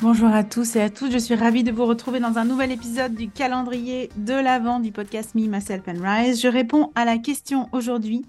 Bonjour à tous et à toutes, je suis ravie de vous retrouver dans un nouvel épisode du calendrier de l'Avent du podcast Me, Myself and Rise. Je réponds à la question aujourd'hui.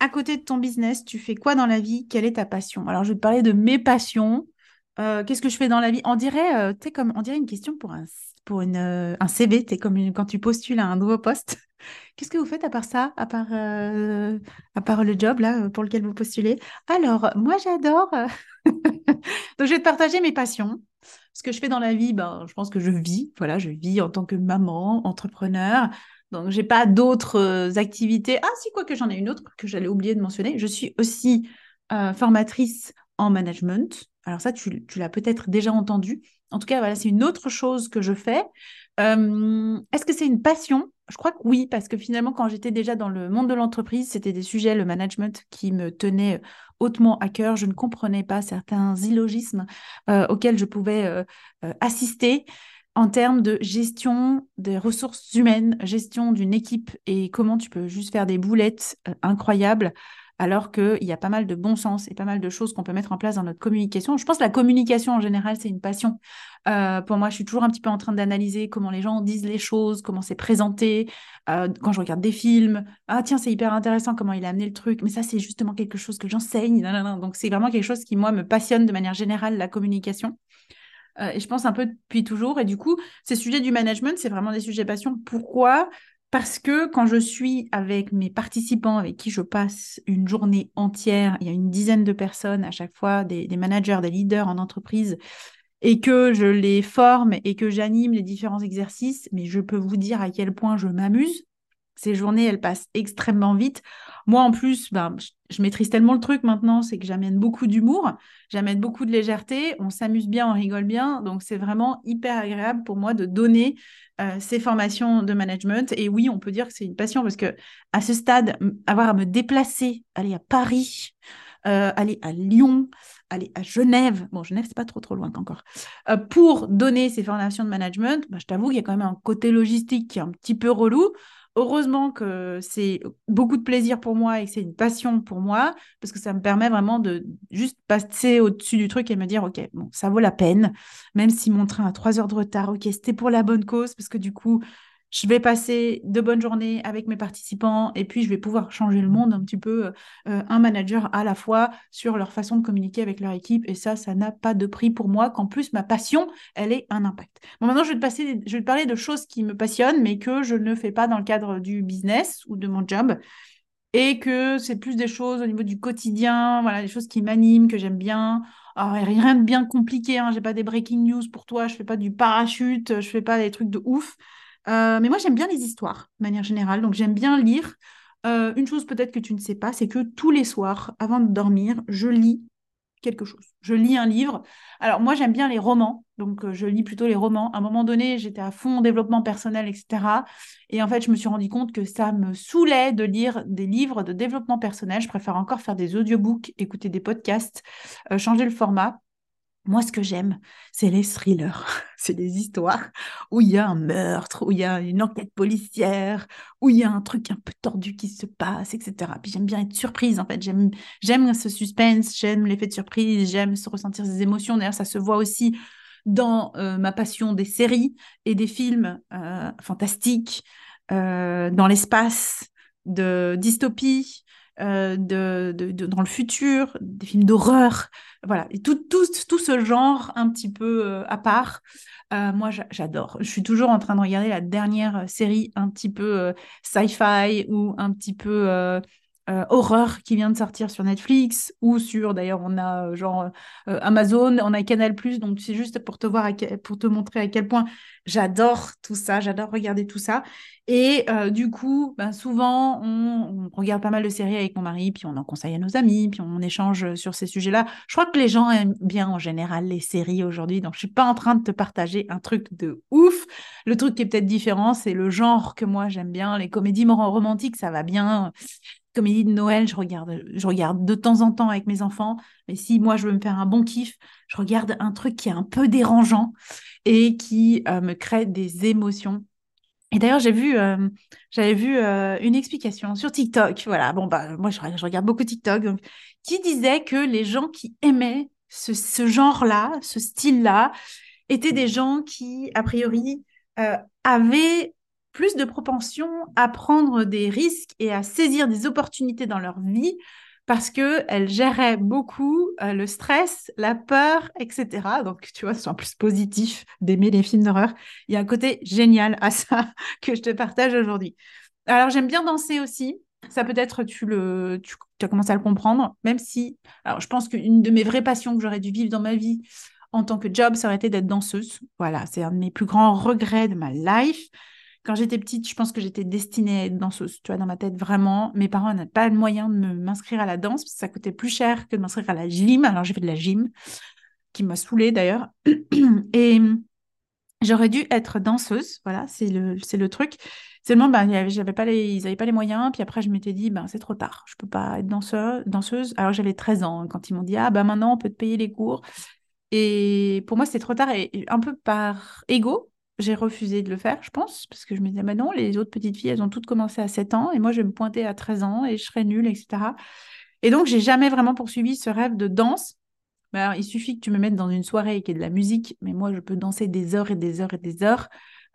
À côté de ton business, tu fais quoi dans la vie? Quelle est ta passion? Alors, je vais te parler de mes passions. Euh, qu'est-ce que je fais dans la vie? On dirait, euh, comme, on dirait une question pour un, pour une, euh, un CV. Comme quand tu postules à un nouveau poste. Qu'est-ce que vous faites à part ça, à part, à part le job là pour lequel vous postulez? Alors, moi, j'adore. Donc, je vais te partager mes passions. Ce que je fais dans la vie, ben, je pense que je vis. Voilà, je vis en tant que maman, entrepreneur. Donc, j'ai pas d'autres euh, activités. Ah, si, quoi que j'en ai une autre que j'allais oublier de mentionner. Je suis aussi euh, formatrice en management. Alors ça, tu, l'as peut-être déjà entendu. En tout cas, voilà, c'est une autre chose que je fais. Euh, est-ce que c'est une passion? Je crois que oui, parce que finalement, quand j'étais déjà dans le monde de l'entreprise, c'était des sujets, le management, qui me tenait hautement à cœur. Je ne comprenais pas certains illogismes euh, auxquels je pouvais euh, assister en termes de gestion des ressources humaines, gestion d'une équipe et comment tu peux juste faire des boulettes incroyables alors qu'il y a pas mal de bon sens et pas mal de choses qu'on peut mettre en place dans notre communication. Je pense que la communication en général, c'est une passion. Euh, pour moi, je suis toujours un petit peu en train d'analyser comment les gens disent les choses, comment c'est présenté. Euh, quand je regarde des films, ah tiens, c'est hyper intéressant comment il a amené le truc. Mais ça, c'est justement quelque chose que j'enseigne. Donc, c'est vraiment quelque chose qui, moi, me passionne de manière générale, la communication. Euh, et je pense un peu depuis toujours. Et du coup, ces sujets du management, c'est vraiment des sujets passion. Pourquoi parce que quand je suis avec mes participants avec qui je passe une journée entière, il y a une dizaine de personnes à chaque fois, des, managers, des leaders en entreprise, et que je les forme et que j'anime les différents exercices, mais je peux vous dire à quel point je m'amuse. Ces journées, elles passent extrêmement vite. Moi, en plus, ben, je, maîtrise tellement le truc maintenant, c'est que j'amène beaucoup d'humour, j'amène beaucoup de légèreté, on s'amuse bien, on rigole bien. Donc, c'est vraiment hyper agréable pour moi de donner euh, ces formations de management. Et oui, on peut dire que c'est une passion parce que à ce stade, avoir à me déplacer, aller à Paris, euh, aller à Lyon, aller à Genève, bon, Genève, c'est pas trop trop loin encore, euh, pour donner ces formations de management, bah, je t'avoue qu'il y a quand même un côté logistique qui est un petit peu relou. Heureusement que c'est beaucoup de plaisir pour moi et que c'est une passion pour moi, parce que ça me permet vraiment de juste passer au-dessus du truc et me dire, OK, ça vaut la peine, même si mon train a trois heures de retard, OK, c'était pour la bonne cause, parce que du coup, je vais passer de bonnes journées avec mes participants et puis je vais pouvoir changer le monde un petit peu, euh, un manager à la fois sur leur façon de communiquer avec leur équipe. Et ça, ça n'a pas de prix pour moi, qu'en plus, ma passion, elle ait un impact. Bon, maintenant, je vais, te parler de choses qui me passionnent, mais que je ne fais pas dans le cadre du business ou de mon job. Et que c'est plus des choses au niveau du quotidien, voilà, des choses qui m'animent, que j'aime bien. Alors, rien de bien compliqué, hein, j'ai pas des breaking news pour toi, je fais pas du parachute, je fais pas des trucs de ouf. Euh, mais moi, j'aime bien les histoires, de manière générale. Donc, j'aime bien lire. Euh, une chose peut-être que tu ne sais pas, c'est que tous les soirs, avant de dormir, je lis quelque chose. Je lis un livre. Alors, moi, j'aime bien les romans. Donc, euh, je lis plutôt les romans. À un moment donné, j'étais à fond en développement personnel, etc. Et en fait, je me suis rendu compte que ça me saoulait de lire des livres de développement personnel. Je préfère encore faire des audiobooks, écouter des podcasts, changer le format. Moi, ce que j'aime, c'est les thrillers, c'est les histoires où il y a un meurtre, où il y a une enquête policière, où il y a un truc un peu tordu qui se passe, etc. Puis j'aime bien être surprise, en fait. J'aime, j'aime ce suspense, j'aime l'effet de surprise, j'aime se ressentir ces émotions. D'ailleurs, ça se voit aussi dans euh, ma passion des séries et des films euh, fantastiques, euh, dans l'espace, de dystopie, euh, de, dans le futur, des films d'horreur, voilà, tout, tout, tout, ce genre un petit peu euh, à part. Euh, moi, j'adore. Je suis toujours en train de regarder la dernière série un petit peu sci-fi ou un petit peu euh, horreur qui vient de sortir sur Netflix ou sur, d'ailleurs, on a euh, genre euh, Amazon, on a Canal+, donc c'est juste pour te voir, pour te montrer à quel point j'adore tout ça, j'adore regarder tout ça. Et du coup, ben, souvent, on, regarde pas mal de séries avec mon mari, puis on en conseille à nos amis, puis on échange sur ces sujets-là. Je crois que les gens aiment bien en général les séries aujourd'hui, donc je suis pas en train de te partager un truc de ouf. Le truc qui est peut-être différent, c'est le genre que moi j'aime bien, les comédies romantiques, ça va bien comédie de Noël, je regarde, je regarde de temps en temps avec mes enfants. Mais si moi, je veux me faire un bon kiff, je regarde un truc qui est un peu dérangeant et qui euh, me crée des émotions. Et d'ailleurs, j'ai vu, euh, j'avais vu euh, une explication sur TikTok. Voilà, bon, bah, moi, je, regarde beaucoup TikTok, donc, qui disait que les gens qui aimaient ce, ce genre-là, ce style-là, étaient des gens qui, a priori, avaient plus de propension à prendre des risques et à saisir des opportunités dans leur vie parce qu'elles géraient beaucoup euh, le stress, la peur, etc. Donc, tu vois, c'est en plus positif d'aimer les films d'horreur. Il y a un côté génial à ça que je te partage aujourd'hui. Alors, j'aime bien danser aussi. Ça peut-être tu le tu, as commencé à le comprendre, même si alors je pense qu'une de mes vraies passions que j'aurais dû vivre dans ma vie en tant que job, ça aurait été d'être danseuse. Voilà, c'est un de mes plus grands regrets de ma life. Quand j'étais petite, je pense que j'étais destinée à être danseuse, tu vois, dans ma tête, vraiment. Mes parents n'avaient pas le moyen de m'inscrire à la danse, parce que ça coûtait plus cher que de m'inscrire à la gym. Alors, j'ai fait de la gym, qui m'a saoulée d'ailleurs. Et j'aurais dû être danseuse, voilà, c'est le, le truc. Seulement, ben, j'avais pas les, ils n'avaient pas les moyens. Puis après, je m'étais dit, ben, c'est trop tard, je peux pas être danseuse. danseuse. Alors, j'avais 13 ans hein, quand ils m'ont dit, ah, ben maintenant, on peut te payer les cours. Et pour moi, c'était trop tard. Et un peu par ego, j'ai refusé de le faire, je pense, parce que je me disais, bah non, les autres petites filles, elles ont toutes commencé à 7 ans, et moi, je vais me pointer à 13 ans, et je serai nulle, etc. Et donc, j'ai jamais vraiment poursuivi ce rêve de danse. Il suffit que tu me mettes dans une soirée et qu'il y ait de la musique, mais moi, je peux danser des heures et des heures et des heures.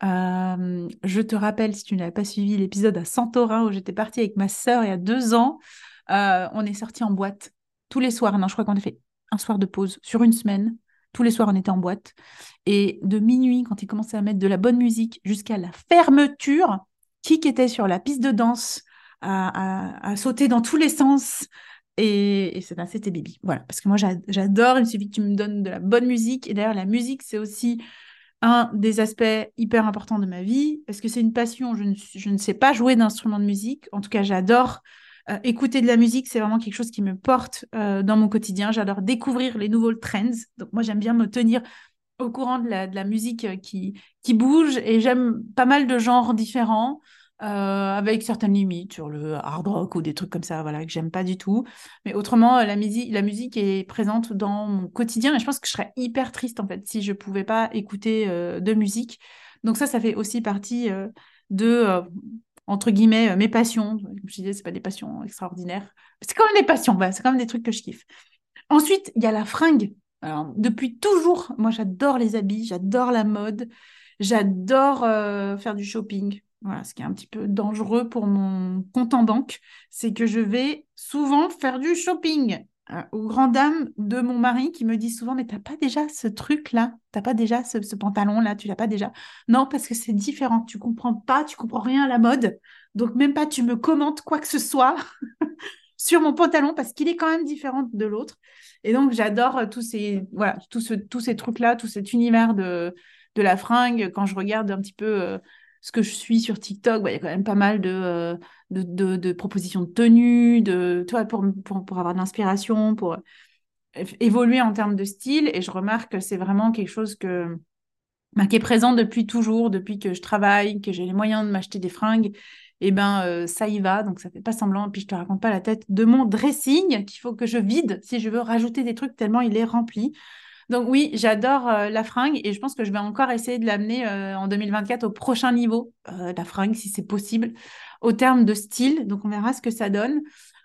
Euh, je te rappelle, si tu n'avais pas suivi l'épisode à Santorin, où j'étais partie avec ma sœur il y a deux ans, euh, on est sorti en boîte tous les soirs. Non, je crois qu'on a fait un soir de pause sur une semaine. Tous les soirs, on était en boîte. Et de minuit, quand il commençait à mettre de la bonne musique, jusqu'à la fermeture, qui était sur la piste de danse, à, sauter dans tous les sens. Et, c'était Bibi. Voilà, parce que moi, j'adore. Il suffit que tu me donnes de la bonne musique. Et d'ailleurs, la musique, c'est aussi un des aspects hyper importants de ma vie. Parce que c'est une passion. Je ne, je ne sais pas jouer d'instrument de musique. En tout cas, j'adore euh, écouter de la musique, c'est vraiment quelque chose qui me porte euh, dans mon quotidien. J'adore découvrir les nouveaux trends. Donc moi, j'aime bien me tenir au courant de la, musique euh, qui, qui bouge et j'aime pas mal de genres différents. avec certaines limites sur le hard rock ou des trucs comme ça, voilà, que j'aime pas du tout. Mais autrement, la musique, la musique est présente dans mon quotidien et je pense que je serais hyper triste en fait si je pouvais pas écouter de musique. Donc ça, ça fait aussi partie de entre guillemets, euh, mes passions. Comme je disais, c'est pas des passions extraordinaires. C'est quand même des passions, c'est quand même des trucs que je kiffe. Ensuite, il y a la fringue. Alors, depuis toujours, moi, j'adore les habits, j'adore la mode, j'adore euh, faire du shopping. Voilà, ce qui est un petit peu dangereux pour mon compte en banque, c'est que je vais souvent faire du shopping. Euh, aux grandes dames de mon mari qui me disent souvent mais t'as pas déjà ce truc là t'as pas déjà ce, pantalon là tu l'as pas déjà non parce que c'est différent. Tu comprends pas tu comprends rien à la mode. Donc même pas tu me commentes quoi que ce soit sur mon pantalon parce qu'il est quand même différent de l'autre. Et donc j'adore euh, tous ces voilà ce, tous ces trucs là tout cet univers de de la fringue. Quand je regarde un petit peu euh, ce que je suis sur TikTok, bah, il y a quand même pas mal de, euh, de, propositions de tenue, de, toi, pour, pour, avoir de l'inspiration, pour évoluer en termes de style. Et je remarque que c'est vraiment quelque chose que, bah, qui est présent depuis toujours, depuis que je travaille, que j'ai les moyens de m'acheter des fringues. Et ben euh, ça y va, donc ça fait pas semblant. Et puis je te raconte pas la tête de mon dressing qu'il faut que je vide si je veux rajouter des trucs tellement il est rempli. Donc oui, j'adore euh, la fringue et je pense que je vais encore essayer de l'amener euh, en 2024 au prochain niveau, euh, la fringue, si c'est possible, au terme de style. Donc on verra ce que ça donne.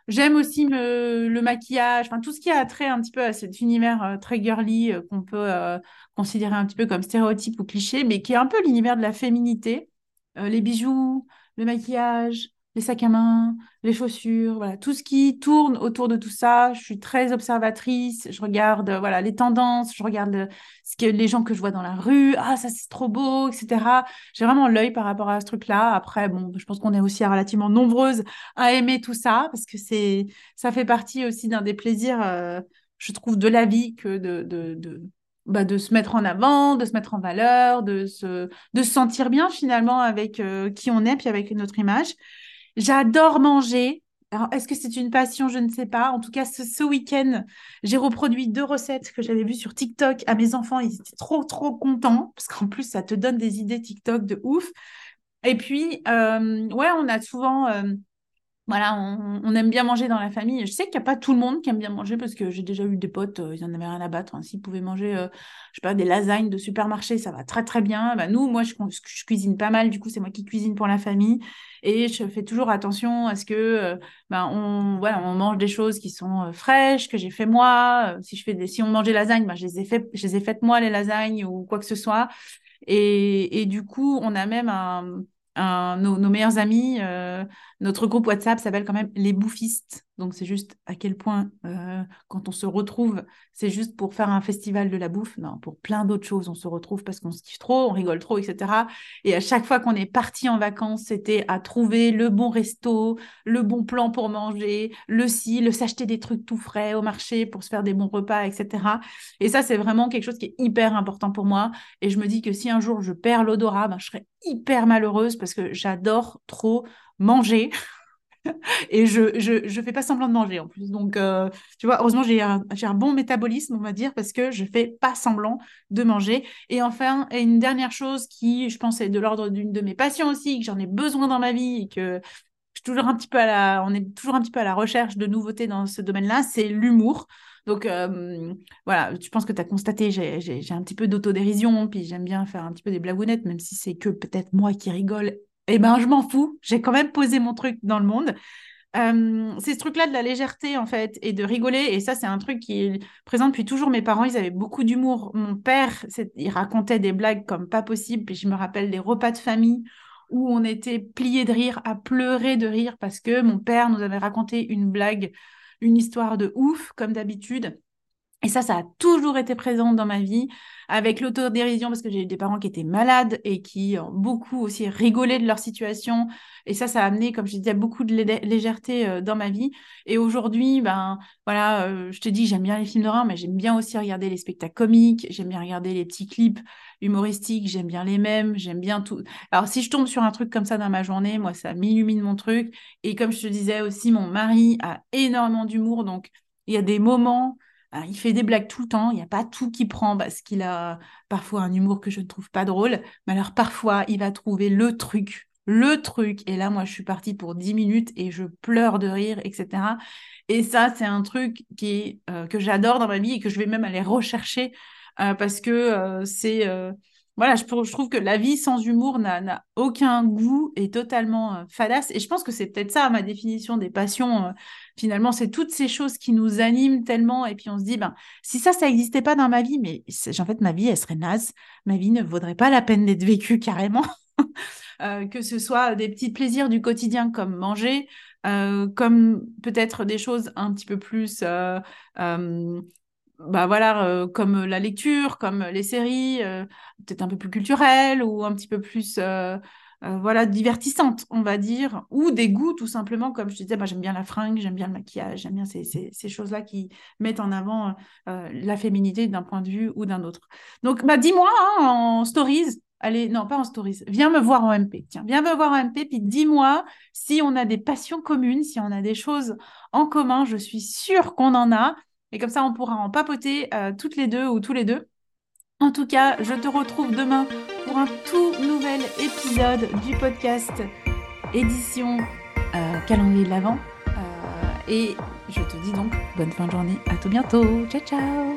J'aime aussi le maquillage, enfin tout ce qui a trait un petit peu à cet univers très girly qu'on peut considérer un petit peu comme stéréotype ou cliché, mais qui est un peu l'univers de la féminité. les bijoux, le maquillage, les sacs à main, les chaussures, voilà, tout ce qui tourne autour de tout ça. Je suis très observatrice, je regarde voilà les tendances, je regarde ce que les gens que je vois dans la rue, ah ça c'est trop beau, etc. J'ai vraiment l'œil par rapport à ce truc-là. Après, bon, je pense qu'on est aussi relativement nombreuses à aimer tout ça parce que c'est ça fait partie aussi d'un des plaisirs, euh, je trouve, de la vie que de, de, de bah, de se mettre en avant, de se mettre en valeur, de se, de se sentir bien finalement avec euh, qui on est, puis avec notre image. J'adore manger. Alors, est-ce que c'est une passion? Je ne sais pas. En tout cas, ce, week-end, j'ai reproduit deux recettes que j'avais vues sur TikTok à mes enfants. Ils étaient trop, trop contents parce qu'en plus, ça te donne des idées TikTok de ouf. Et puis, euh, ouais, on a souvent... Euh, voilà, on, aime bien manger dans la famille. Je sais qu'il n'y a pas tout le monde qui aime bien manger parce que j'ai déjà eu des potes, euh, ils n'en avaient rien à battre. Hein. S'ils pouvaient manger, euh, je sais pas, des lasagnes de supermarché, ça va très très bien. Bah, nous, moi, je, cuisine pas mal, du coup, c'est moi qui cuisine pour la famille. Et je fais toujours attention à ce que euh, bah, on, voilà, on mange des choses qui sont fraîches, que j'ai fait moi. si, je fais des, si on mange des lasagnes, bah, je, les ai fait, je les ai faites moi, les lasagnes ou quoi que ce soit. Et, et du coup, on a même un nos, meilleurs amis, euh, notre groupe WhatsApp s'appelle quand même les bouffistes. Donc c'est juste à quel point euh, quand on se retrouve, c'est juste pour faire un festival de la bouffe. Non, pour plein d'autres choses, on se retrouve parce qu'on se kiffe trop, on rigole trop, etc. Et à chaque fois qu'on est parti en vacances, c'était à trouver le bon resto, le bon plan pour manger, le si, le s'acheter des trucs tout frais au marché pour se faire des bons repas, etc. Et ça, c'est vraiment quelque chose qui est hyper important pour moi. Et je me dis que si un jour je perds l'odorat, ben, je serais hyper malheureuse parce que j'adore trop manger. et je, je, je, fais pas semblant de manger en plus. Donc, euh, tu vois, heureusement, j'ai un, un, bon métabolisme, on va dire, parce que je fais pas semblant de manger. Et enfin, une dernière chose qui, je pense, est de l'ordre d'une de mes passions aussi, que j'en ai besoin dans ma vie et que je suis toujours un petit peu à la, on est toujours un petit peu à la recherche de nouveautés dans ce domaine-là, c'est l'humour. Donc euh, voilà, je pense que tu as constaté, j'ai un petit peu d'autodérision, puis j'aime bien faire un petit peu des blagounettes, même si c'est que peut-être moi qui rigole eh ben, je m'en fous. J'ai quand même posé mon truc dans le monde. Euh, c'est ce truc-là de la légèreté, en fait, et de rigoler. Et ça, c'est un truc qui est présent depuis toujours. Mes parents, ils avaient beaucoup d'humour. Mon père, il racontait des blagues comme pas possible. Puis je me rappelle des repas de famille où on était pliés de rire, à pleurer de rire, parce que mon père nous avait raconté une blague, une histoire de ouf, comme d'habitude. Et ça, ça a toujours été présent dans ma vie, avec l'autodérision, parce que j'ai eu des parents qui étaient malades et qui ont beaucoup aussi rigolé de leur situation. Et ça, ça a amené, comme je disais, beaucoup de légèreté euh, dans ma vie. Et aujourd'hui, ben voilà, euh, je te dis, j'aime bien les films d'horreur, mais j'aime bien aussi regarder les spectacles comiques, j'aime bien regarder les petits clips humoristiques, j'aime bien les mêmes, j'aime bien tout. Alors, si je tombe sur un truc comme ça dans ma journée, moi, ça m'illumine mon truc. Et comme je te disais aussi, mon mari a énormément d'humour, donc il y a des moments ah, il fait des blagues tout le temps, il n'y a pas tout qui prend parce qu'il a parfois un humour que je ne trouve pas drôle, mais alors parfois il va trouver le truc, le truc, et là moi je suis partie pour 10 minutes et je pleure de rire, etc. Et ça c'est un truc euh, que j'adore dans ma vie et que je vais même aller rechercher euh, parce que euh, c'est voilà, je, trouve que la vie sans humour n'a aucun goût et totalement euh, fadasse. Et je pense que c'est peut-être ça ma définition des passions. Euh, finalement, c'est toutes ces choses qui nous animent tellement. Et puis on se dit, ben, si ça, ça n'existait pas dans ma vie, mais en fait, ma vie, elle serait naze. Ma vie ne vaudrait pas la peine d'être vécue carrément. Euh, que ce soit des petits plaisirs du quotidien comme manger, comme peut-être des choses un petit peu plus bah voilà, euh, comme la lecture, comme les séries, euh, peut-être un peu plus culturelles ou un petit peu plus euh, voilà, divertissantes, on va dire, ou des goûts tout simplement, comme je disais, bah, j'aime bien la fringue, j'aime bien le maquillage, j'aime bien ces, ces, choses-là qui mettent en avant la féminité d'un point de vue ou d'un autre. Donc, bah, dis-moi hein, en stories, allez, non, pas en stories, viens me voir en MP, tiens, viens me voir en MP, puis dis-moi si on a des passions communes, si on a des choses en commun, je suis sûre qu'on en a. Et comme ça, on pourra en papoter euh, toutes les deux ou tous les deux. En tout cas, je te retrouve demain pour un tout nouvel épisode du podcast édition euh, calendrier de l'Avent. Euh, et je te dis donc bonne fin de journée. À tout bientôt. Ciao, ciao.